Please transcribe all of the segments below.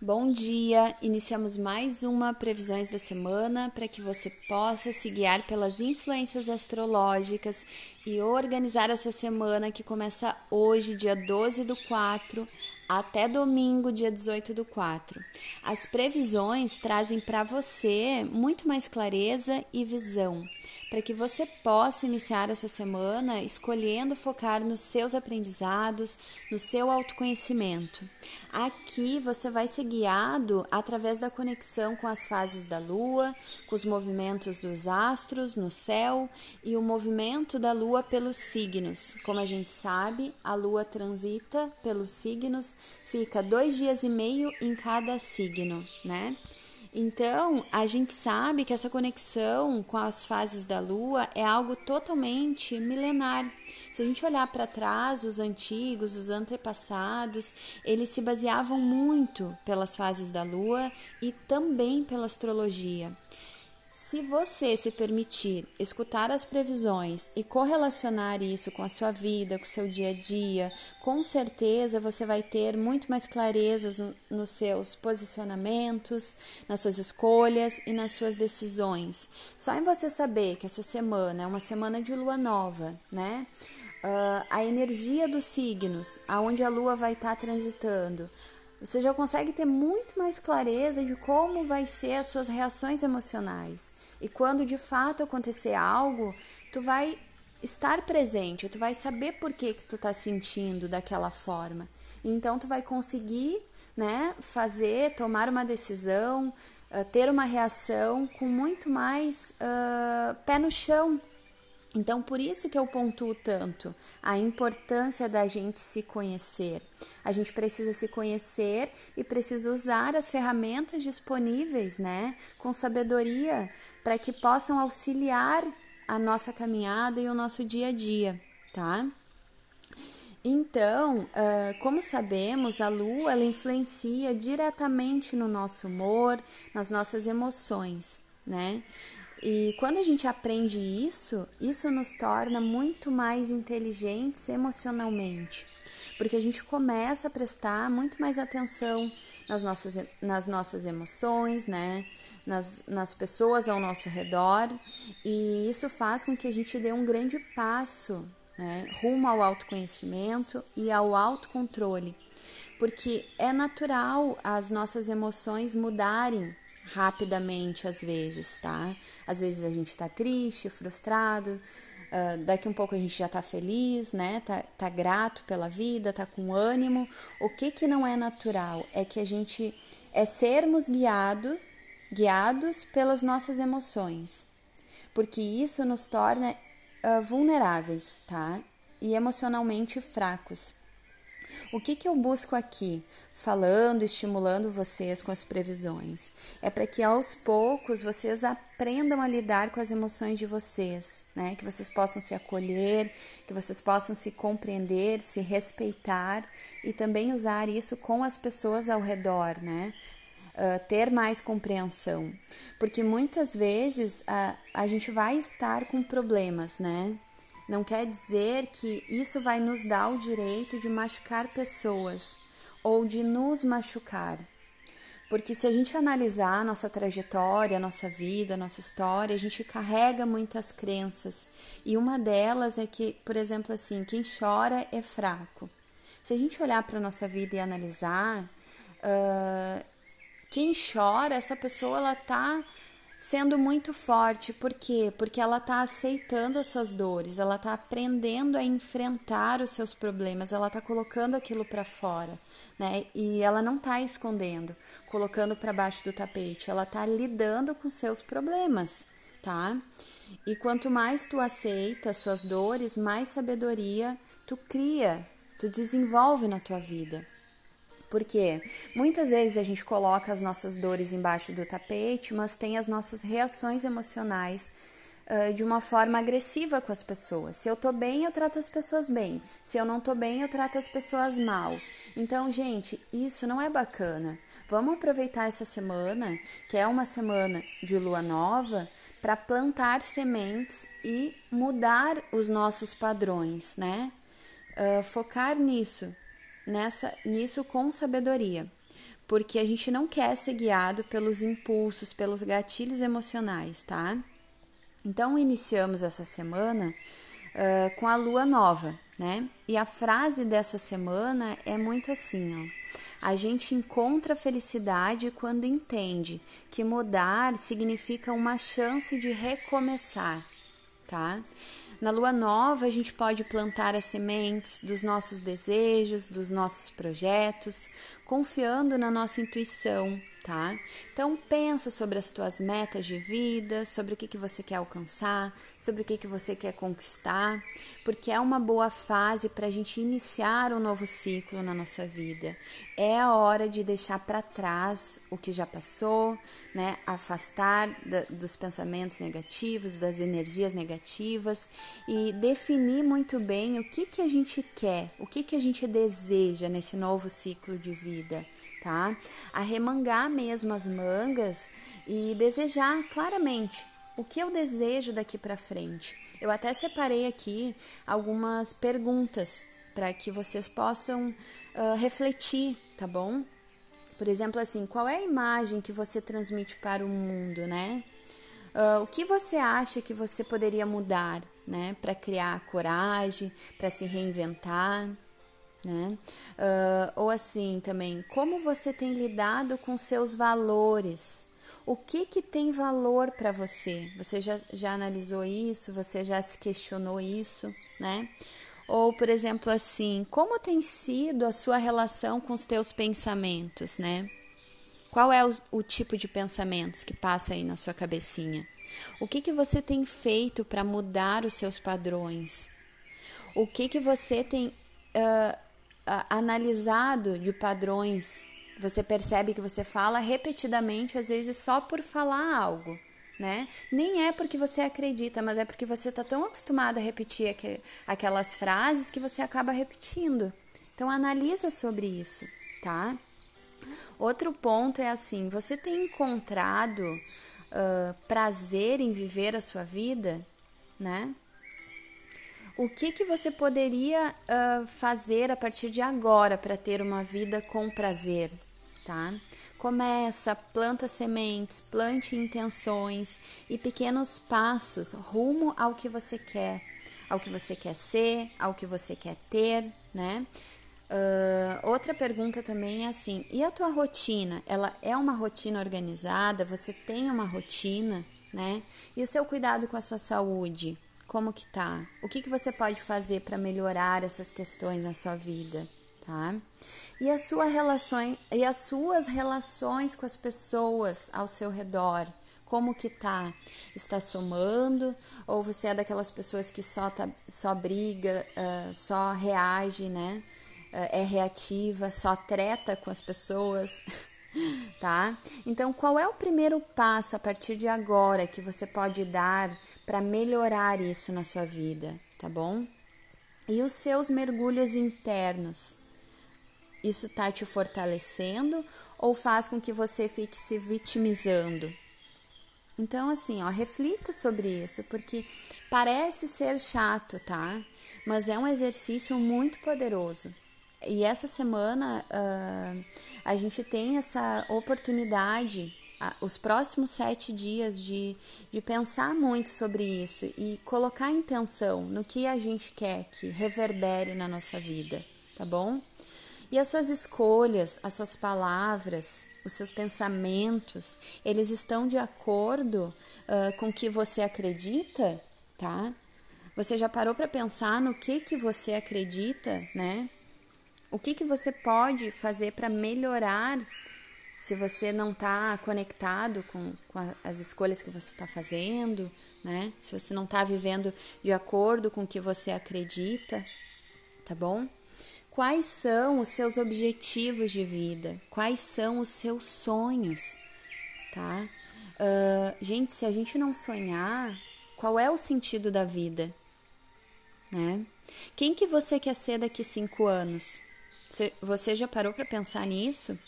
Bom dia! Iniciamos mais uma previsões da semana para que você possa se guiar pelas influências astrológicas e organizar a sua semana que começa hoje, dia 12 do 4, até domingo, dia 18 do 4. As previsões trazem para você muito mais clareza e visão para que você possa iniciar a sua semana escolhendo focar nos seus aprendizados, no seu autoconhecimento. Aqui você vai ser guiado através da conexão com as fases da lua, com os movimentos dos astros no céu e o movimento da lua pelos signos. Como a gente sabe, a lua transita pelos signos, fica dois dias e meio em cada signo, né? Então, a gente sabe que essa conexão com as fases da lua é algo totalmente milenar. Se a gente olhar para trás, os antigos, os antepassados, eles se baseavam muito pelas fases da lua e também pela astrologia. Se você se permitir escutar as previsões e correlacionar isso com a sua vida, com o seu dia a dia, com certeza você vai ter muito mais clarezas no, nos seus posicionamentos, nas suas escolhas e nas suas decisões. Só em você saber que essa semana é uma semana de lua nova, né? Uh, a energia dos signos, aonde a lua vai estar tá transitando, você já consegue ter muito mais clareza de como vai ser as suas reações emocionais. E quando de fato acontecer algo, tu vai estar presente, tu vai saber por que, que tu tá sentindo daquela forma. Então tu vai conseguir, né, fazer, tomar uma decisão, uh, ter uma reação com muito mais uh, pé no chão, então, por isso que eu pontuo tanto a importância da gente se conhecer. A gente precisa se conhecer e precisa usar as ferramentas disponíveis, né, com sabedoria, para que possam auxiliar a nossa caminhada e o nosso dia a dia, tá? Então, como sabemos, a lua ela influencia diretamente no nosso humor, nas nossas emoções, né? E quando a gente aprende isso, isso nos torna muito mais inteligentes emocionalmente, porque a gente começa a prestar muito mais atenção nas nossas, nas nossas emoções, né? Nas, nas pessoas ao nosso redor, e isso faz com que a gente dê um grande passo né, rumo ao autoconhecimento e ao autocontrole, porque é natural as nossas emoções mudarem rapidamente às vezes, tá? Às vezes a gente tá triste, frustrado, uh, daqui um pouco a gente já tá feliz, né? Tá, tá grato pela vida, tá com ânimo. O que que não é natural é que a gente é sermos guiados, guiados pelas nossas emoções, porque isso nos torna uh, vulneráveis, tá? E emocionalmente fracos. O que, que eu busco aqui, falando, estimulando vocês com as previsões? É para que aos poucos vocês aprendam a lidar com as emoções de vocês, né? Que vocês possam se acolher, que vocês possam se compreender, se respeitar e também usar isso com as pessoas ao redor, né? Uh, ter mais compreensão, porque muitas vezes a, a gente vai estar com problemas, né? Não quer dizer que isso vai nos dar o direito de machucar pessoas ou de nos machucar. Porque se a gente analisar nossa trajetória, nossa vida, nossa história, a gente carrega muitas crenças. E uma delas é que, por exemplo, assim, quem chora é fraco. Se a gente olhar para a nossa vida e analisar, uh, quem chora, essa pessoa ela tá sendo muito forte. Por quê? Porque ela está aceitando as suas dores, ela está aprendendo a enfrentar os seus problemas, ela está colocando aquilo para fora, né? E ela não está escondendo, colocando para baixo do tapete, ela está lidando com seus problemas, tá? E quanto mais tu aceita as suas dores, mais sabedoria tu cria, tu desenvolve na tua vida. Porque muitas vezes a gente coloca as nossas dores embaixo do tapete, mas tem as nossas reações emocionais uh, de uma forma agressiva com as pessoas. Se eu tô bem, eu trato as pessoas bem. Se eu não tô bem, eu trato as pessoas mal. Então, gente, isso não é bacana. Vamos aproveitar essa semana, que é uma semana de lua nova, para plantar sementes e mudar os nossos padrões, né? Uh, focar nisso, nessa nisso com sabedoria. porque a gente não quer ser guiado pelos impulsos, pelos gatilhos emocionais, tá? Então, iniciamos essa semana uh, com a lua nova, né? E a frase dessa semana é muito assim, ó. A gente encontra felicidade quando entende que mudar significa uma chance de recomeçar, tá? Na lua nova, a gente pode plantar as sementes dos nossos desejos, dos nossos projetos, confiando na nossa intuição, tá? Então pensa sobre as tuas metas de vida, sobre o que, que você quer alcançar, sobre o que, que você quer conquistar, porque é uma boa fase para a gente iniciar um novo ciclo na nossa vida. É a hora de deixar para trás o que já passou, né? Afastar da, dos pensamentos negativos, das energias negativas e definir muito bem o que, que a gente quer, o que, que a gente deseja nesse novo ciclo de vida tá? Arremangar mesmo as mangas e desejar claramente o que eu desejo daqui para frente. Eu até separei aqui algumas perguntas para que vocês possam uh, refletir, tá bom? Por exemplo, assim, qual é a imagem que você transmite para o mundo, né? Uh, o que você acha que você poderia mudar, né? Para criar coragem, para se reinventar né? Uh, ou assim também, como você tem lidado com seus valores? O que que tem valor para você? Você já, já analisou isso? Você já se questionou isso, né? Ou, por exemplo, assim, como tem sido a sua relação com os teus pensamentos, né? Qual é o, o tipo de pensamentos que passa aí na sua cabecinha? O que que você tem feito para mudar os seus padrões? O que que você tem uh, analisado de padrões, você percebe que você fala repetidamente, às vezes só por falar algo, né? Nem é porque você acredita, mas é porque você está tão acostumado a repetir aquelas frases que você acaba repetindo. Então analisa sobre isso, tá? Outro ponto é assim: você tem encontrado uh, prazer em viver a sua vida, né? O que, que você poderia uh, fazer a partir de agora para ter uma vida com prazer, tá? Começa, planta sementes, plante intenções e pequenos passos rumo ao que você quer, ao que você quer ser, ao que você quer ter, né? Uh, outra pergunta também é assim: e a tua rotina? Ela é uma rotina organizada? Você tem uma rotina, né? E o seu cuidado com a sua saúde? Como que tá? O que, que você pode fazer para melhorar essas questões na sua vida, tá? E, a sua relações, e as suas relações com as pessoas ao seu redor, como que tá? Está somando? Ou você é daquelas pessoas que só, tá, só briga, uh, só reage, né? Uh, é reativa, só treta com as pessoas? tá? Então, qual é o primeiro passo a partir de agora que você pode dar para melhorar isso na sua vida, tá bom? E os seus mergulhos internos, isso está te fortalecendo ou faz com que você fique se vitimizando? Então, assim, ó, reflita sobre isso, porque parece ser chato, tá? Mas é um exercício muito poderoso. E essa semana uh, a gente tem essa oportunidade os próximos sete dias de, de pensar muito sobre isso e colocar intenção no que a gente quer que reverbere na nossa vida, tá bom? E as suas escolhas, as suas palavras, os seus pensamentos, eles estão de acordo uh, com o que você acredita, tá? Você já parou para pensar no que que você acredita, né? O que que você pode fazer para melhorar se você não está conectado com, com a, as escolhas que você está fazendo, né? Se você não está vivendo de acordo com o que você acredita, tá bom? Quais são os seus objetivos de vida? Quais são os seus sonhos, tá? Uh, gente, se a gente não sonhar, qual é o sentido da vida, né? Quem que você quer ser daqui cinco anos? Você já parou para pensar nisso?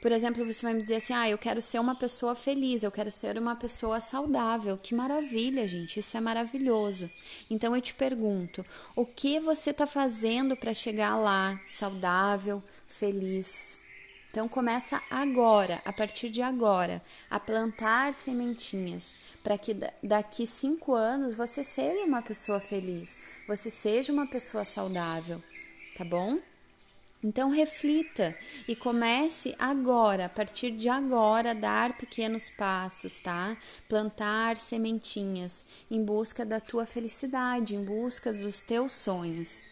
Por exemplo, você vai me dizer assim: ah, eu quero ser uma pessoa feliz, eu quero ser uma pessoa saudável. Que maravilha, gente, isso é maravilhoso. Então eu te pergunto: o que você está fazendo para chegar lá saudável, feliz? Então começa agora, a partir de agora, a plantar sementinhas para que daqui cinco anos você seja uma pessoa feliz, você seja uma pessoa saudável, tá bom? Então reflita e comece agora, a partir de agora, dar pequenos passos, tá? Plantar sementinhas em busca da tua felicidade, em busca dos teus sonhos,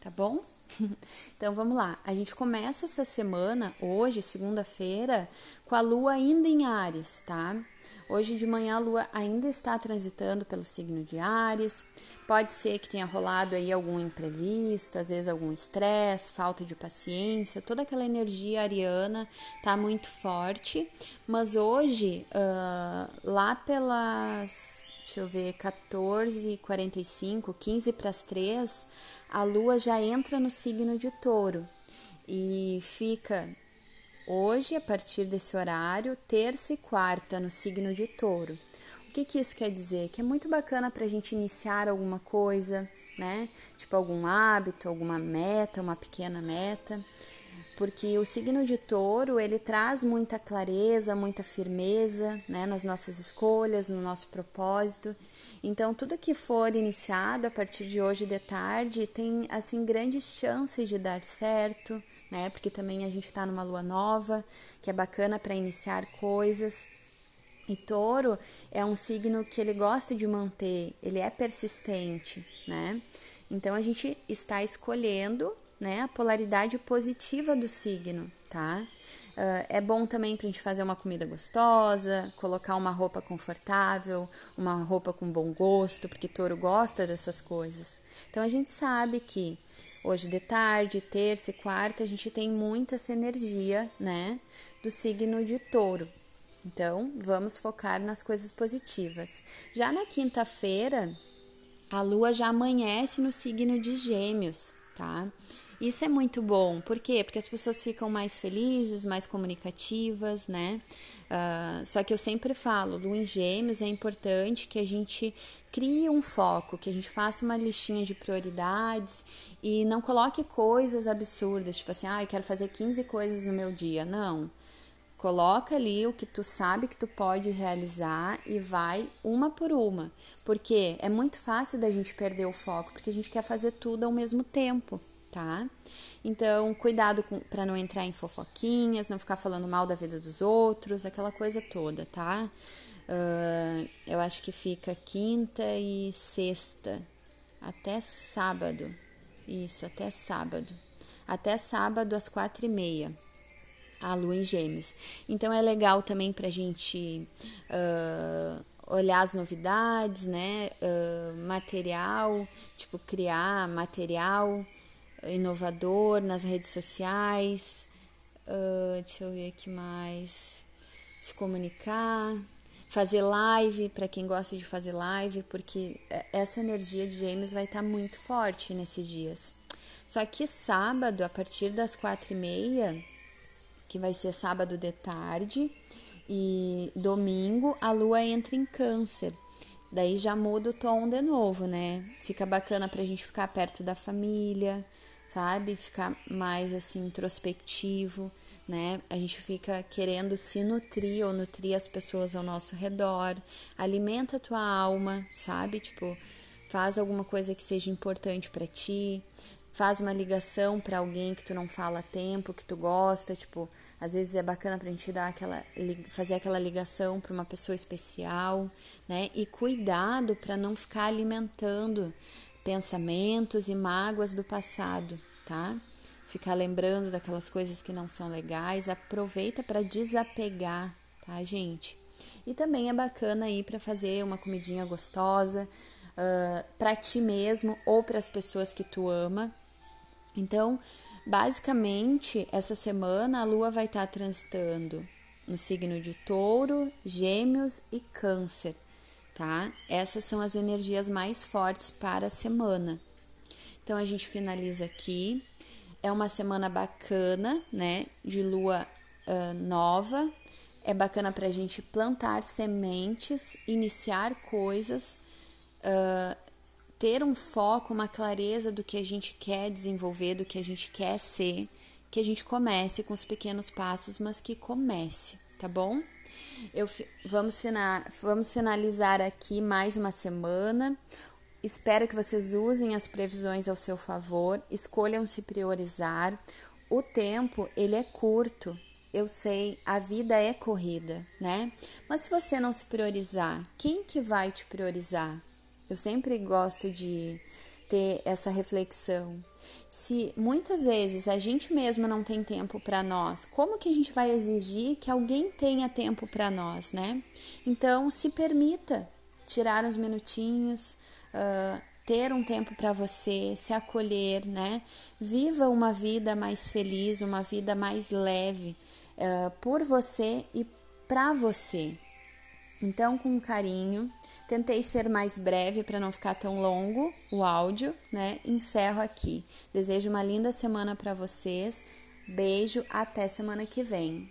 tá bom? Então vamos lá, a gente começa essa semana, hoje, segunda-feira, com a lua ainda em Ares, tá? Hoje de manhã a lua ainda está transitando pelo signo de Ares. Pode ser que tenha rolado aí algum imprevisto, às vezes algum estresse, falta de paciência, toda aquela energia ariana tá muito forte. Mas hoje, uh, lá pelas, deixa eu ver, 14h45, 15 para as 3, a lua já entra no signo de touro e fica hoje, a partir desse horário, terça e quarta no signo de touro. O que, que isso quer dizer? Que é muito bacana para a gente iniciar alguma coisa, né? Tipo algum hábito, alguma meta, uma pequena meta. Porque o signo de touro, ele traz muita clareza, muita firmeza, né? Nas nossas escolhas, no nosso propósito. Então, tudo que for iniciado a partir de hoje de tarde tem, assim, grandes chances de dar certo, né? Porque também a gente está numa lua nova, que é bacana para iniciar coisas. E touro é um signo que ele gosta de manter, ele é persistente, né? Então a gente está escolhendo, né, a polaridade positiva do signo, tá? Uh, é bom também para a gente fazer uma comida gostosa, colocar uma roupa confortável, uma roupa com bom gosto, porque touro gosta dessas coisas. Então a gente sabe que hoje de tarde, terça e quarta, a gente tem muita essa energia, né, do signo de touro. Então vamos focar nas coisas positivas. Já na quinta-feira, a lua já amanhece no signo de Gêmeos, tá? Isso é muito bom, por quê? Porque as pessoas ficam mais felizes, mais comunicativas, né? Uh, só que eu sempre falo, do em gêmeos é importante que a gente crie um foco, que a gente faça uma listinha de prioridades e não coloque coisas absurdas, tipo assim, ah, eu quero fazer 15 coisas no meu dia. Não. Coloca ali o que tu sabe que tu pode realizar e vai uma por uma. Porque é muito fácil da gente perder o foco, porque a gente quer fazer tudo ao mesmo tempo tá? Então, cuidado para não entrar em fofoquinhas, não ficar falando mal da vida dos outros, aquela coisa toda, tá? Uh, eu acho que fica quinta e sexta, até sábado. Isso, até sábado. Até sábado às quatro e meia. A lua em gêmeos. Então é legal também pra gente uh, olhar as novidades, né? Uh, material, tipo, criar material inovador nas redes sociais. Uh, deixa eu ver aqui mais. Se comunicar, fazer live para quem gosta de fazer live, porque essa energia de gêmeos vai estar tá muito forte nesses dias. Só que sábado, a partir das quatro e meia, que vai ser sábado de tarde, e domingo a lua entra em câncer. Daí já muda o tom de novo, né? Fica bacana pra gente ficar perto da família, sabe? Ficar mais assim introspectivo, né? A gente fica querendo se nutrir ou nutrir as pessoas ao nosso redor. Alimenta a tua alma, sabe? Tipo, faz alguma coisa que seja importante para ti. Faz uma ligação para alguém que tu não fala há tempo, que tu gosta, tipo, às vezes é bacana pra gente dar aquela fazer aquela ligação para uma pessoa especial, né? E cuidado para não ficar alimentando pensamentos e mágoas do passado, tá? Ficar lembrando daquelas coisas que não são legais, aproveita para desapegar, tá, gente? E também é bacana ir para fazer uma comidinha gostosa uh, para ti mesmo ou para as pessoas que tu ama. Então, basicamente, essa semana a Lua vai estar tá transitando no signo de Touro, Gêmeos e Câncer tá? Essas são as energias mais fortes para a semana. Então a gente finaliza aqui. É uma semana bacana, né? De lua uh, nova. É bacana para a gente plantar sementes, iniciar coisas, uh, ter um foco, uma clareza do que a gente quer desenvolver, do que a gente quer ser, que a gente comece com os pequenos passos, mas que comece, tá bom? Eu, vamos, fina, vamos finalizar aqui mais uma semana. Espero que vocês usem as previsões ao seu favor, escolham se priorizar. O tempo, ele é curto. Eu sei, a vida é corrida, né? Mas se você não se priorizar, quem que vai te priorizar? Eu sempre gosto de ter essa reflexão. Se muitas vezes a gente mesmo não tem tempo para nós, como que a gente vai exigir que alguém tenha tempo para nós, né? Então, se permita tirar uns minutinhos, uh, ter um tempo para você, se acolher, né? Viva uma vida mais feliz, uma vida mais leve uh, por você e para você. Então, com carinho, tentei ser mais breve para não ficar tão longo o áudio, né? Encerro aqui. Desejo uma linda semana para vocês. Beijo, até semana que vem.